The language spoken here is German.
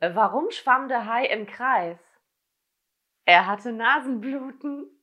Warum schwamm der Hai im Kreis? Er hatte Nasenbluten.